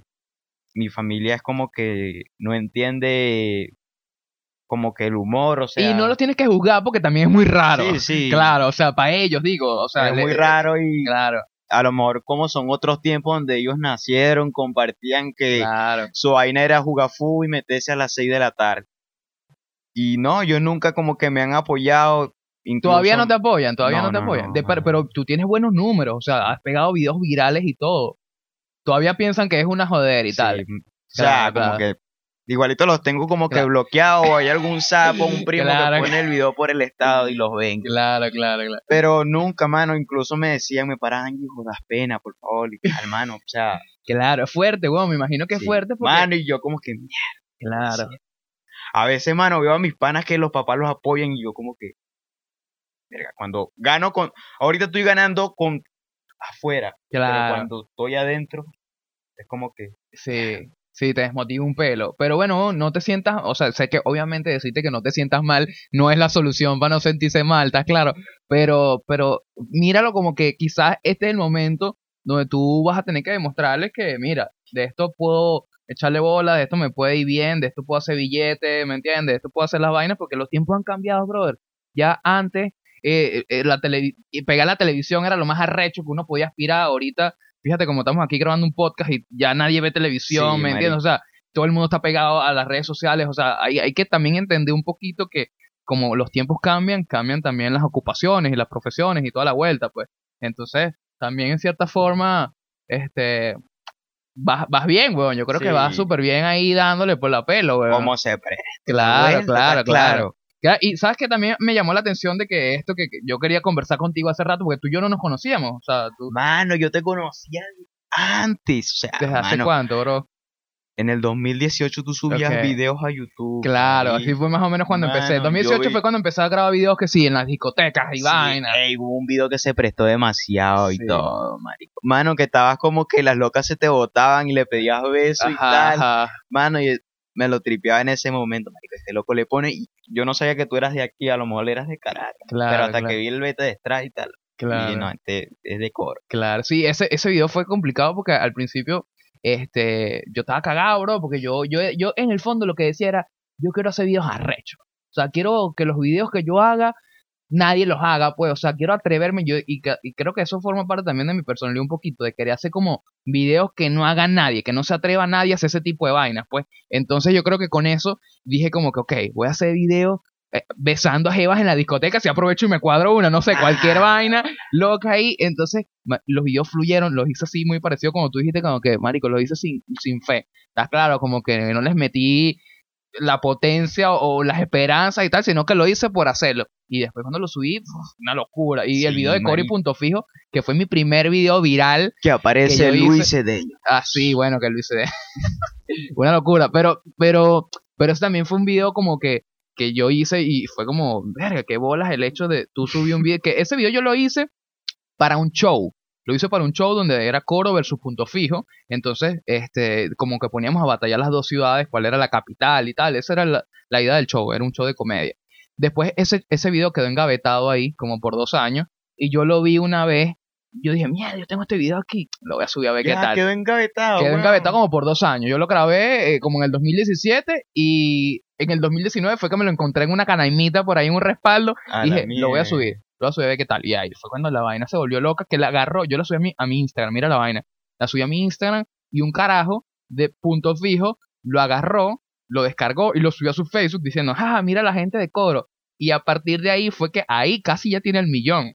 mi familia es como que no entiende como que el humor, o sea... y no los tienes que juzgar porque también es muy raro. Sí, sí. Claro, o sea, para ellos digo, o sea, es le- muy raro y Claro, a lo mejor como son otros tiempos donde ellos nacieron, compartían que claro. su vaina era jugar fútbol y meterse a las 6 de la tarde. Y no, yo nunca como que me han apoyado. Incluso, Todavía no te apoyan, todavía no, No, te no, apoyan. no, De- pero, pero tú tienes buenos números, o sea, has pegado videos virales y todo. Todavía piensan que es una joder y Sí, tal. O sea, Claro, como que igualito los tengo como que bloqueados hay algún sapo, un primo que pone el video por el estado y los ven. Claro, claro, claro. Pero nunca, mano, incluso me decían, me paraban, hijo, das pena, por favor, y tal, mano, o sea, Claro, es fuerte, weón, me imagino que es sí. fuerte porque... Mano, y yo como que, claro. a veces, mano, veo a mis panas que los papás los apoyan y yo como que, verga, cuando gano con, ahorita estoy ganando con afuera, pero Claro, cuando estoy adentro, es como que, sí, sí, te desmotiva un pelo. Pero bueno, no te sientas, o sea, sé que obviamente decirte que no te sientas mal no es la solución para no sentirse mal, está claro. Pero, pero míralo como que quizás este es el momento donde tú vas a tener que demostrarles que, mira, de esto puedo echarle bola, de esto me puede ir bien, de esto puedo hacer billete, ¿me entiendes? De esto puedo hacer las vainas porque los tiempos han cambiado, brother. Ya antes, eh, eh, la tele y pegar la televisión era lo más arrecho que uno podía aspirar. Ahorita, fíjate como estamos aquí grabando un podcast y ya nadie ve televisión, Sí, ¿me entiendes? O sea, todo el mundo está pegado a las redes sociales, o sea, hay, hay que también entender un poquito que como los tiempos cambian, cambian también las ocupaciones y las profesiones y toda la vuelta, pues. Entonces, también en cierta forma, este, vas, vas bien, weón. Yo creo que vas súper bien ahí dándole por la pelo, weón. ¿cómo se presta? Claro, Vuelta, claro, claro. Ya, Y sabes que también me llamó la atención de que esto que que yo quería conversar contigo hace rato, porque tú y yo no nos conocíamos. O sea, tú, Mano, yo te conocía antes, o sea, ¿desde hace cuánto, bro? en el 2018 tú subías videos a YouTube. Claro, así fue más o menos cuando empecé. Mano, 2018 yo vi- fue cuando empecé a grabar videos que sí, en las discotecas y Sí, vainas. hubo un video que se prestó demasiado y todo, marico. Mano, que estabas como que las locas se te botaban y le pedías besos y tal. ajá. Mano, y me lo tripeaba en ese momento, marico. Este loco le pone, y yo no sabía que tú eras de aquí, a lo mejor eras de Caracas. Claro, pero hasta claro, que vi el beta de Stray y tal, claro. y no, este es de coro. Claro, sí, ese, ese video fue complicado porque al principio, este, yo estaba cagado, bro, porque yo, yo, yo en el fondo lo que decía era, yo quiero hacer videos arrechos. O sea, quiero que los videos que yo haga, nadie los haga, pues, o sea, quiero atreverme yo, y, creo que eso forma parte también de mi personalidad un poquito, de querer hacer como videos que no haga nadie, que no se atreva nadie a hacer ese tipo de vainas, pues. Entonces yo creo que con eso dije como que, ok, voy a hacer videos eh, besando a jevas en la discoteca, si aprovecho y me cuadro una, no sé, cualquier Ah. vaina, loca ahí. Entonces, los videos fluyeron, los hice así muy parecido como tú dijiste, como que, marico, los hice sin, sin fe. ¿Estás claro? Como que no les metí la potencia o, las esperanzas y tal, sino que lo hice por hacerlo. Y después cuando lo subí, uf, una locura. Y el Sí, video de Cory. Punto Fijo, que fue mi primer video viral, Que aparece Que Luis hice- Cedeño. así, bueno, que lo hice. [laughs] una locura. Pero, pero, pero ese también fue un video como que, que yo hice y fue como, verga, qué bolas el hecho de tú subir un video. Que ese video yo lo hice para un show. Lo hice para un show donde era coro versus punto fijo. Entonces, este, como que poníamos a batallar las dos ciudades, cuál era la capital y tal. Esa era la, la idea del show, era un show de comedia. Después ese, ese video quedó engavetado ahí, como por dos años. Y yo lo vi una vez. Yo dije, mierda, yo tengo este video aquí. Lo voy a subir a ver qué Ya, tal. quedó engavetado. Quedó engavetado como por dos años. Yo lo grabé eh, como en el 2017 y en el 2019 fue que me lo encontré en una canaimita por ahí en un respaldo. A y dije, lo voy a subir, lo voy a ver qué tal. Y ahí fue cuando la vaina se volvió loca, que la agarró, yo la subí a mi, a mi Instagram, mira la vaina. La subí a mi Instagram y un carajo de punto fijo lo agarró, lo descargó y lo subió a su Facebook diciendo, ah, mira la gente de Coro. Y a partir de ahí fue que ahí casi ya tiene el millón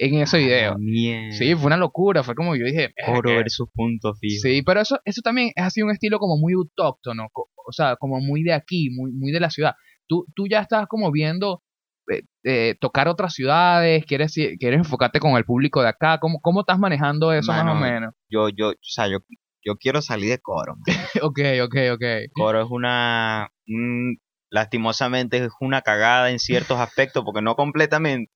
en ese A la video. mierda. Sí, fue una locura, fue como yo dije, Oro "Eh, versus punto fijo. Sí, pero eso, eso también es así un estilo como muy autóctono, o sea, como muy de aquí, muy, muy de la ciudad. Tú, tú ya estás como viendo eh, eh, tocar otras ciudades, quieres, quieres enfocarte con el público de acá, ¿cómo, cómo estás manejando eso más o Mano, menos? Yo, yo, o sea, yo, yo quiero salir de coro. [laughs] ok, ok, ok. Coro es una, un- lastimosamente es una cagada en ciertos aspectos, porque no completamente.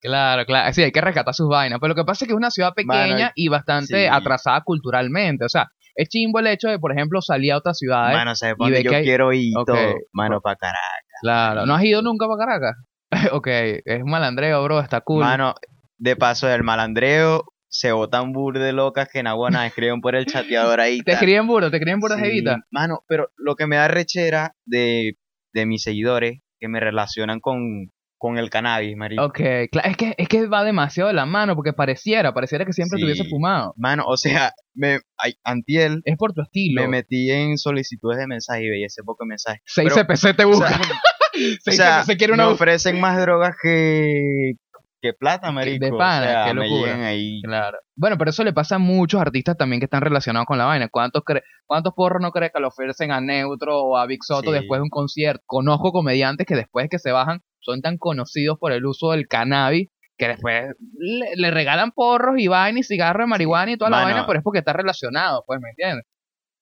Claro, claro. Sí, hay que rescatar sus vainas. Pero lo que pasa es que es una ciudad pequeña Mano, y bastante sí. atrasada culturalmente. O sea, es chimbo el hecho de, por ejemplo, salir a otras ciudades. Mano, ¿sabes y ve yo que hay- quiero ir? y Ok. todo? Mano, para Caracas. Claro. ¿No has ido nunca para Caracas? [laughs] ok, es un malandreo, bro. Está cool. Mano, de paso del malandreo, se botan bur de locas que en Aguana escriben por el chateador ahí. [laughs] te escriben burro, te escriben burro Sí, jevita. Mano, pero lo que me da rechera de, de mis seguidores que me relacionan con, con el cannabis, marico. Ok, claro, es que, es que va demasiado de la mano porque pareciera, pareciera que siempre Sí. hubiese fumado. Mano, o sea, me, ay, antiel Es por tu estilo. me metí en solicitudes de mensaje y veía ese poco mensaje. 6 pero- CPC te O busca. sea, [laughs] 6 o [laughs] sea, quiere me una ofrecen más drogas que, que plata, marico. de pana, o sea, qué locura. ahí. Claro. Bueno, pero eso le pasa a muchos artistas también que están relacionados con la vaina. ¿Cuántos, cre- cuántos porros no crees que le ofrecen a Neutro o a Big Soto Sí. después de un concierto? Conozco comediantes que después que se bajan son tan conocidos por el uso del cannabis que después le, le regalan porros y vaina y cigarros de marihuana y toda la Mano. vaina, pero es porque está relacionado, pues, ¿me entiendes?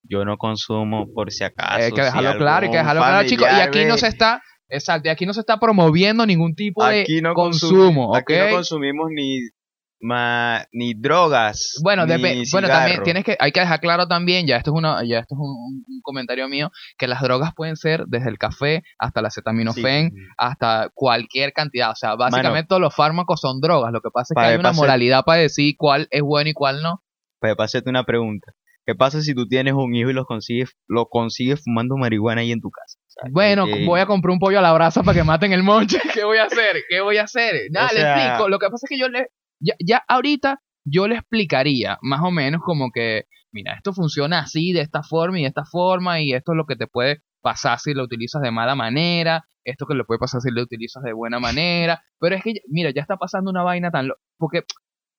Yo no consumo por si acaso. hay que si dejarlo claro, hay que dejarlo claro, chicos. Y aquí no se está, exacto, y aquí no se está promoviendo ningún tipo de no consumo, consum- ¿ok? Aquí no consumimos ni, ma- ni drogas. Bueno, ni bueno, también tienes que, hay que dejar claro también, ya esto es una, ya esto es un, un comentario mío, que las drogas pueden ser desde el café hasta la acetaminofén, Sí. hasta cualquier cantidad. O sea, básicamente todos los fármacos son drogas. Lo que pasa es que hay una moralidad para decir cuál es bueno y cuál no. Pues para hacerte una pregunta. ¿Qué pasa si tú tienes un hijo y lo consigues, lo consigues fumando marihuana ahí en tu casa? Bueno, que- voy a comprar un pollo a la brasa para que maten el monche. [laughs] ¿Qué voy a hacer? ¿Qué voy a hacer? Nada, O le explico. Lo que pasa es que yo le. Ya, ya ahorita yo le explicaría, más o menos, como que, mira, esto funciona así, de esta forma y de esta forma, y esto es lo que te puede pasar si lo utilizas de mala manera, esto que le puede pasar si lo utilizas de buena manera. Pero es que, mira, ya está pasando una vaina tan. lo- Porque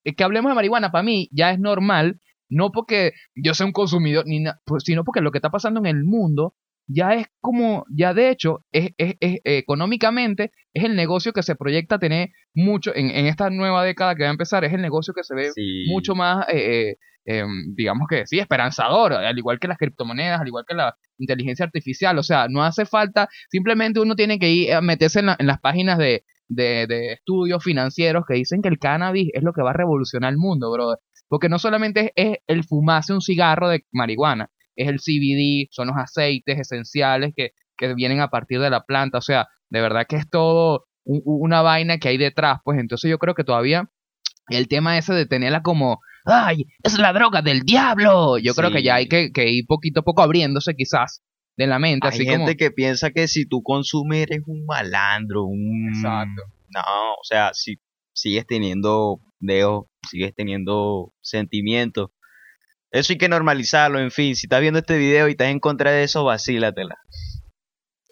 eh, que hablemos de marihuana, para mí, ya es normal. No porque yo sea un consumidor, ni pues, sino porque lo que está pasando en el mundo ya es como, ya de hecho, es, es, es, eh, económicamente, es el negocio que se proyecta tener mucho, en, en esta nueva década que va a empezar, es el negocio que se ve Sí. mucho más, eh, eh, em, digamos que sí, esperanzador, al igual que las criptomonedas, al igual que la inteligencia artificial, o sea, no hace falta, simplemente uno tiene que ir a meterse en, la- en las páginas de, de, de estudios financieros que dicen que el cannabis es lo que va a revolucionar el mundo, brother. Porque no solamente es, el fumarse un cigarro de marihuana, es el CBD, son los aceites esenciales que, que vienen a partir de la planta, o sea, de verdad que es todo un- una vaina que hay detrás, pues. Entonces yo creo que todavía el tema ese de tenerla como, ay, es la droga del diablo, yo creo que ya hay que, que ir poquito a poco abriéndose quizás de la mente, Hay así gente como... que piensa que si tú consumes eres un malandro, un... Exacto. No, o sea, si sigues teniendo dedos, sigues teniendo sentimientos. Eso hay que normalizarlo, en fin. Si estás viendo este video y estás en contra de eso, vacílatela.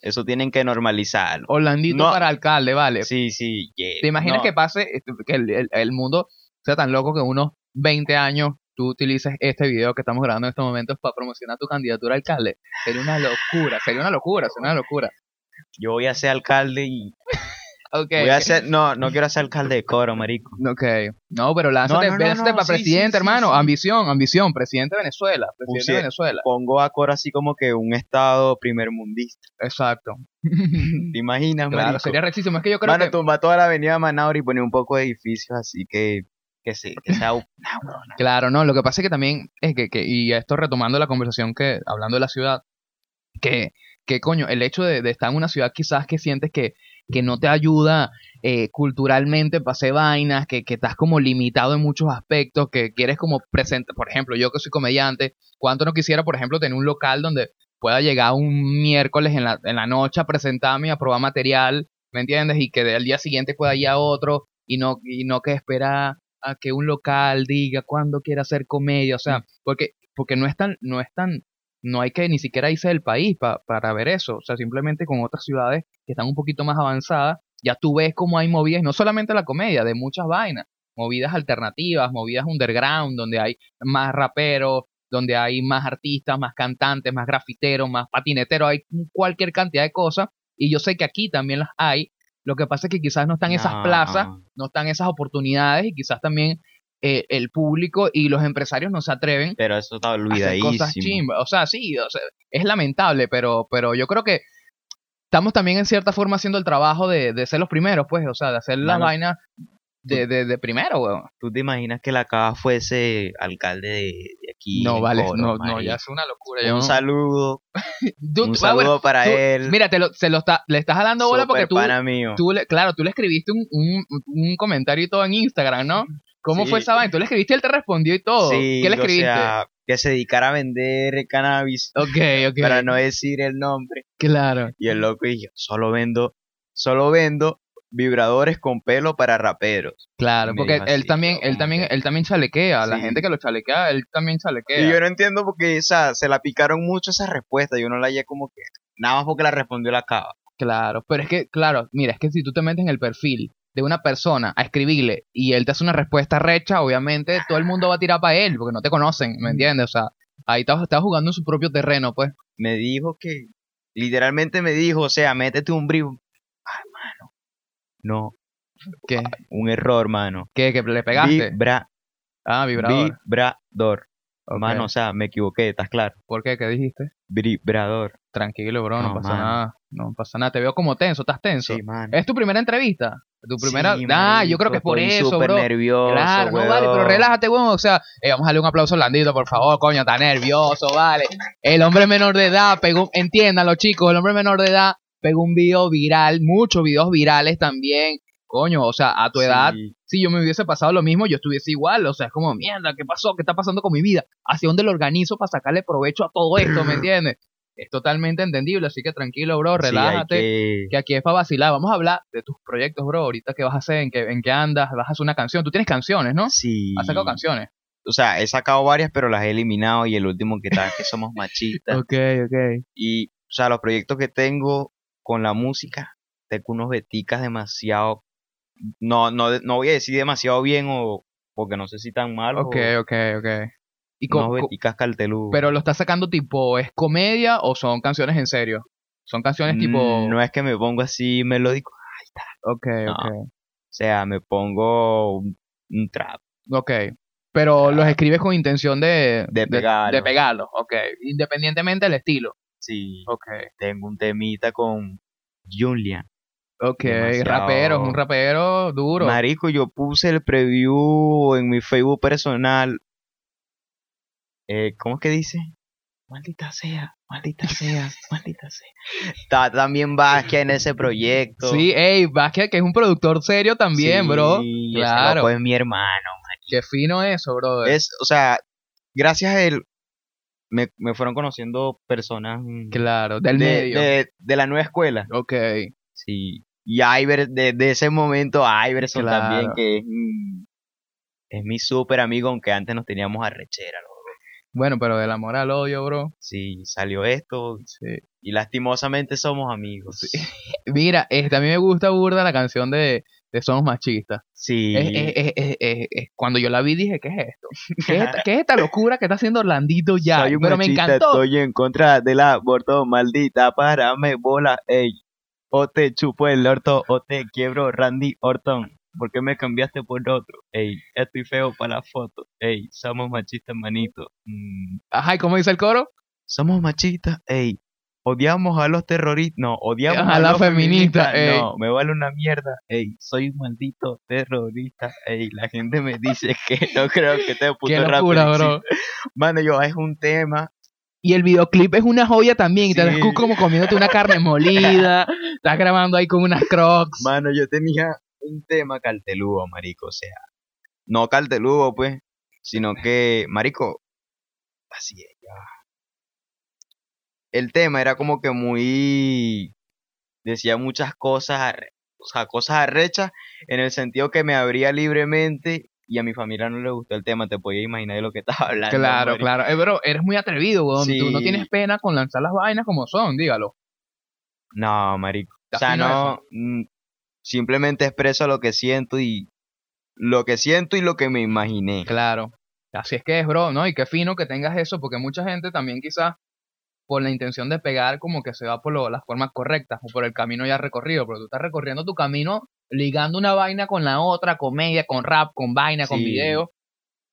Eso tienen que normalizarlo. Orlandito No. para alcalde, vale. Sí, sí. yeah, ¿Te imaginas no. que pase, este, que el, el- el mundo sea tan loco que unos 20 años tú utilices este video que estamos grabando en estos momentos para promocionar tu candidatura a alcalde? Sería una locura, sería una locura, sería una locura. Yo voy a ser alcalde y... Ok. Voy a ser... No, no quiero ser alcalde de coro, marico. [laughs] Ok. No, pero lánzate, No, no, no, para presidente, sí, sí, hermano. sí. Ambición, ambición. Presidente de Venezuela. Presidente de Venezuela. Pongo a coro así como que un estado primer mundista. Exacto. [laughs] ¿Te imaginas, claro, marico? sería rechísimo. Es que yo creo Mano, que... tumba toda la avenida Manauri y pone un poco de edificios así que... Que sí, que sea... Claro, no, lo que pasa es que también es que, que y esto retomando la conversación que, hablando de la ciudad, que, que coño, el hecho de, de estar en una ciudad quizás que sientes que, que no te ayuda eh, culturalmente para hacer vainas, que, que estás como limitado en muchos aspectos, que quieres como presentar, por ejemplo, yo que soy comediante, cuánto no quisiera, por ejemplo, tener un local donde pueda llegar un miércoles en la, en la noche a presentarme y a probar material, ¿me entiendes? Y que al día siguiente pueda ir a otro y no, y no que espera a que un local diga cuándo quiere hacer comedia, o sea, Mm. porque, porque no es tan, no es tan, no hay que ni siquiera irse del país pa- para ver eso, o sea, simplemente con otras ciudades que están un poquito más avanzadas, ya tú ves cómo hay movidas, y no solamente la comedia, de muchas vainas, movidas alternativas, movidas underground, donde hay más raperos, donde hay más artistas, más cantantes, más grafiteros, más patineteros, hay cualquier cantidad de cosas, y yo sé que aquí también las hay, lo que pasa es que quizás no están esas plazas, no están esas oportunidades, y quizás también eh, el público y los empresarios no se atreven Pero eso está a hacer cosas olvidadísimo. chimbas. O sea, sí, o sea, es lamentable, pero, pero yo creo que estamos también en cierta forma haciendo el trabajo de, de ser los primeros, pues, o sea, de hacer las Mano, vainas de, de, de primero, weón. ¿Tú te imaginas que la Cava fuese alcalde de, aquí? No, vale, Coro, no, no, ya es una locura. Un saludo, [laughs] Tú- un ah, saludo bueno, para tú- él. Mira, te lo, se lo está, le estás jalando bola porque tú, pana mío. tú le, claro, tú le escribiste un, un, un comentario y todo en Instagram, ¿no? ¿Cómo Sí. fue esa vaina? Tú le escribiste y él te respondió y todo. Sí, ¿Qué le o escribiste? sea, que se dedicara a vender cannabis, ok, [laughs] ok. para no decir el nombre. Claro. Y el loco dijo, solo vendo, solo vendo vibradores con pelo para raperos. Claro, porque él también, él también, que- él también chalequea, la Sí. gente que lo chalequea, él también chalequea. Y yo no entiendo porque, o sea, se la picaron mucho esa respuesta. Yo no la hallé como que, nada más porque la respondió la Cava. Claro, pero es que, claro, mira, es que si tú te metes en el perfil de una persona a escribirle y él te hace una respuesta recha, obviamente todo el mundo va a tirar para él, porque no te conocen, ¿me entiendes? O sea, ahí estás, estás jugando en su propio terreno, pues. Me dijo que, literalmente me dijo, o sea, métete un brief. Ay, mano. No, ¿Qué? un error, mano. ¿Qué? ¿Que le pegaste? Vibra, ah, vibrador. vibrador. Ok. Mano, o sea, me equivoqué, ¿estás claro? ¿Por qué? ¿Qué dijiste? Vibrador. Tranquilo, bro, no, No, pasa nada. No pasa nada. Te veo como tenso, estás tenso. Sí, mano. ¿Es tu primera entrevista? ¿Tu primera? Sí, ah, yo creo que es por estoy eso, súper bro. nervioso, Claro, no vale, pero relájate, weón. O sea, eh, vamos a darle un aplauso a Landito, por favor, coño, está nervioso, vale. El hombre menor de edad pegó, entiéndanlo, chicos, el hombre menor de edad pegó un video viral, muchos videos virales también. Coño, o sea, a tu edad, Sí. si yo me hubiese pasado lo mismo, yo estuviese igual. O sea, es como, mierda, ¿qué pasó? ¿Qué está pasando con mi vida? ¿Hacia dónde lo organizo para sacarle provecho a todo esto, me [clears throat] entiendes? Es totalmente entendible, así que tranquilo, bro, Sí, relájate que- que aquí es para vacilar. Vamos a hablar de tus proyectos, bro. Ahorita qué vas a hacer, en qué, en qué andas, vas a hacer una canción. Tú tienes canciones, ¿no? Sí. Has sacado canciones. O sea, he sacado varias, pero las he eliminado. Y el último que está es que [laughs] somos machistas. Ok, ok. Y, o sea, los proyectos que tengo con la música, tengo unos beticas demasiado. No, no, no voy a decir demasiado bien o porque no sé si tan mal. Ok, ok, ok. Y unos co- co- beticas cartelú. pero lo estás sacando tipo, ¿es comedia o son canciones en serio? Son canciones tipo... Mm, No es que me pongo así melódico. Ok, No. ok. O sea, me pongo un, un trap. Ok. Pero los escribes con intención de... De pegarlo. De, pegarlo, ok. Independientemente del estilo. Sí. Ok. Tengo un temita con Julian. Ok, Demasiado. rapero, es un rapero duro. Marico, yo puse el preview en mi Facebook personal. Eh, ¿Cómo es que dice? Maldita sea, maldita sea, [laughs] maldita sea. Está también Vázquez en ese proyecto. Sí, ey, Vázquez, que es un productor serio también, Sí, bro. Claro. loco es mi hermano. Qué fino eso, bro. Es, o sea, gracias a él me, me fueron conociendo personas Claro, del de, medio. de, de la nueva escuela. Ok. Sí. Y Iver, de, de ese momento, Iverson Claro. también, que es, es mi súper amigo, aunque antes nos teníamos arrechera, loco. Bueno, pero del amor al odio, bro. Sí, salió esto Sí. y lastimosamente somos amigos. [laughs] Mira, este, a mí me gusta burda la canción de, de Somos Machistas. Sí. Es- es- es- cuando yo la vi dije, ¿qué es esto? ¿Qué es esta, qué es esta locura que está haciendo Orlandito [laughs] ya? Soy un Pero me machista, encantó. Estoy en contra del aborto, maldita, párame bola, ey. O te chupo el orto, o te quiebro, Randy Orton. ¿Por qué me cambiaste por otro? Ey, estoy feo para la foto. Ey, somos machistas, manito. Mm, Ajá, ¿y cómo dice el coro? somos machistas, ey. Odiamos a los terroristas, no, odiamos A a, la los feminista, feministas, ey. no, me vale una mierda, ey, soy un maldito terrorista, ey, la gente me dice [laughs] que no creo que este puto Qué locura, bro. Mano, yo, es un tema, Y el videoclip es una joya también. Y te Sí. ves tú como comiéndote una carne molida. [laughs] estás grabando ahí con unas crocs. mano, yo tenía un tema carteludo, marico, o sea, no carteludo, pues, sino que, marico, así es, ya. el tema era como que muy... Decía muchas cosas, arre- o sea, cosas arrechas en el sentido que me abría libremente y a mi familia no le gustó el tema, te podías imaginar de lo que [laughs] estaba hablando. Claro, marico. claro. Eh, bro, eres muy atrevido, weón. Tú no Sí. tienes pena con lanzar las vainas como son, dígalo. No, marico. O sea, no, simplemente expreso lo que siento y lo que siento y lo que me imaginé. Claro. Así es que es, bro, ¿no? Y qué fino que tengas eso, porque mucha gente también quizás por la intención de pegar como que se va por lo- las formas correctas o por el camino ya recorrido, pero tú estás recorriendo tu camino ligando una vaina con la otra, comedia, con rap, con vaina, con video.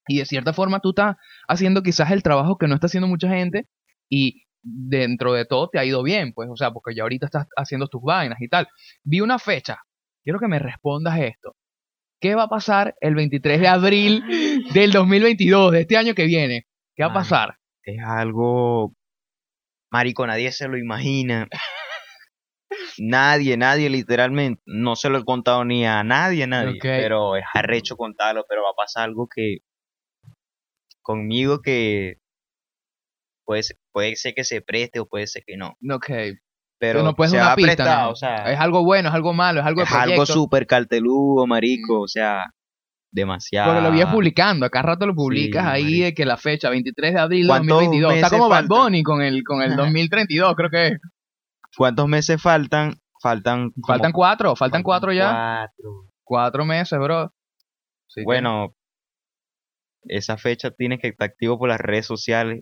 Y de cierta forma tú estás haciendo quizás el trabajo que no está haciendo mucha gente y dentro de todo te ha ido bien, pues, o sea, porque ya ahorita estás haciendo tus vainas y tal. Vi una fecha, quiero que me respondas esto. ¿Qué va a pasar el 23 de abril del 2022, de este año que viene? ¿Qué va a pasar? Es algo... Marico, nadie se lo imagina. Nadie, nadie literalmente. No se lo he contado ni a nadie, nadie. Pero es arrecho contarlo, pero va a pasar algo que... Conmigo que... Puede ser, puede ser que se preste o puede ser que no. Ok. Pero no puedes se una va a pista, prestar, ¿no? o sea... Es algo bueno, es algo malo, es algo de es algo súper carteludo, marico, o sea, demasiado. Porque lo vienes publicando, acá rato lo publicas Sí, ahí marico. de que la fecha, 23 de abril de ¿Cuántos 2022. Está como Bad? Bunny con el, con el 2032, creo que es. ¿Cuántos meses faltan? Faltan. como Faltan cuatro, faltan cuatro ya. cuatro. Cuatro meses, bro. Bueno, esa fecha tienes que estar activo por las redes sociales.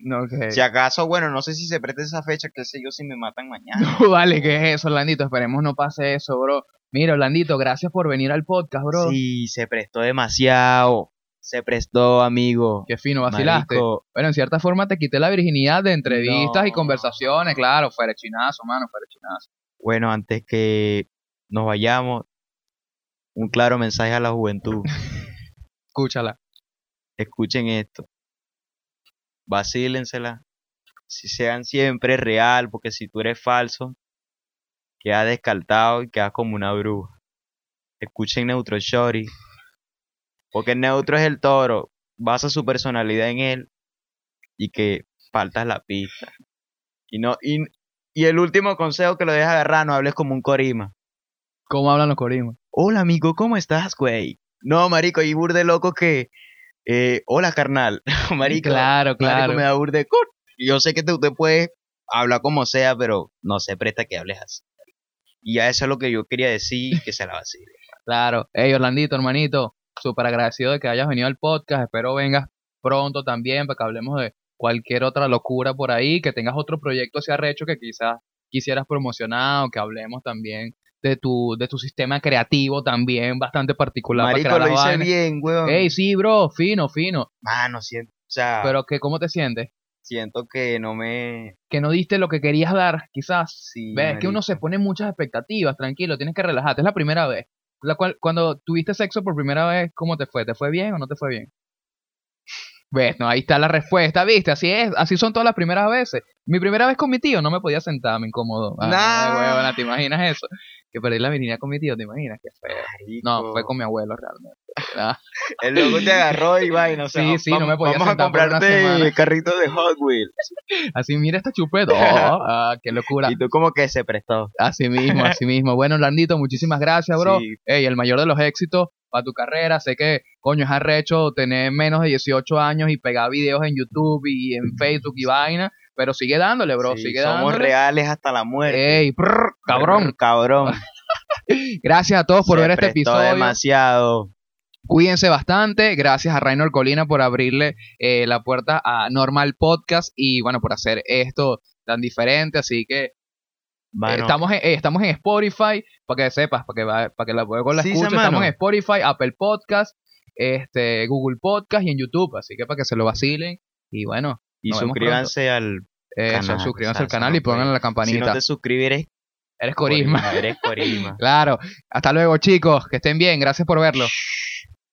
Si acaso, bueno, no sé si se presta esa fecha, qué sé yo, si me matan mañana. No, [laughs] vale, ¿qué es eso, Orlandito? Esperemos no pase eso, bro. Mira, Orlandito, gracias por venir al podcast, bro. Sí, se prestó demasiado. Se prestó, amigo. Qué fino, vacilaste. Marico, Bueno, en cierta forma te quité la virginidad de entrevistas y conversaciones, claro, fuera chinazo, mano, fuera chinazo. bueno, antes que nos vayamos, un claro mensaje a la juventud. [laughs] Escúchala. Escuchen esto. Vacílensela. Si sean siempre real, porque si tú eres falso, quedas descartado y quedas como una bruja. Escuchen Neutro Shorty. Porque Neutro es el toro. Basa su personalidad en él y que faltas la pista. Y no, y, y el último consejo que lo deja agarrar, no hables como un corima. ¿Cómo hablan los corimos? Hola amigo, ¿cómo estás, güey? No, marico, y burde loco que. Eh, hola, carnal. [laughs] marico, Claro, Marico, claro. me da burde Yo sé que te- usted puede hablar como sea, pero no se presta que hables así. Y a eso es lo que yo quería decir, [laughs] que se la vacile. Claro. Hey, Orlandito, hermanito, súper agradecido de que hayas venido al podcast. Espero vengas pronto también para que hablemos de cualquier otra locura por ahí, que tengas otro proyecto hacia arrecho que quizás quisieras promocionar o que hablemos también de tu, de tu sistema creativo también bastante particular Marico, para lo hice bien, weón. Ey, sí, bro, fino, fino. Mano, siento, o sea, Pero que, ¿cómo te sientes? siento que no me... Que no diste lo que querías dar, quizás. Sí, Ves, que uno se pone muchas expectativas, tranquilo, tienes que relajarte. Es la primera vez. La cual, cuando tuviste sexo por primera vez, ¿cómo te fue? ¿Te fue bien o no te fue bien? Ves, no, ahí está la respuesta, ¿viste? Así es, así son todas las primeras veces. Mi primera vez con mi tío no me podía sentar, me incomodó. Ay, Nah. huevona, ¿te imaginas eso? Que perdí la virginidad con mi tío, ¿te imaginas? Qué feo. No, fue con mi abuelo realmente. Ah, [laughs] El loco te agarró y vaina, o sea, Sí, sí, no vamos, me podía vamos a sentar por una comprarte carritos de Hot Wheels. [laughs] así, mira esta chupeta. Oh, [laughs] ah, qué locura. Y tú como que se prestó. Así mismo, así mismo. Bueno, Orlandito, muchísimas gracias, bro. Sí. Ey, el mayor de los éxitos para tu carrera. Sé que, coño, es arrecho tener menos de 18 años y pegar videos en YouTube y en Facebook y vaina. Pero sigue dándole, bro. Sí, sigue somos dándole. reales hasta la muerte. Ey, prr, cabrón. Cabrón. [laughs] Gracias a todos por Se ver este episodio. demasiado. Cuídense bastante. Gracias a Rainer Colina por abrirle eh, la puerta a Normal Podcast y, bueno, por hacer esto tan diferente. Así que Mano, estamos, en, eh, estamos en Spotify, para que sepas, para que, para que la, luego la Sí, escuches. Estamos en Spotify, Apple Podcast, este, Google Podcast y en YouTube. Así que para que se lo vacilen. Y bueno, y suscríbanse al eso, Canal, suscríbanse al canal y pongan la Si campanita. no te suscribes, Eres Corisma. eres Corisma. [laughs] Claro. Hasta luego, chicos. Que estén bien. Gracias por verlo.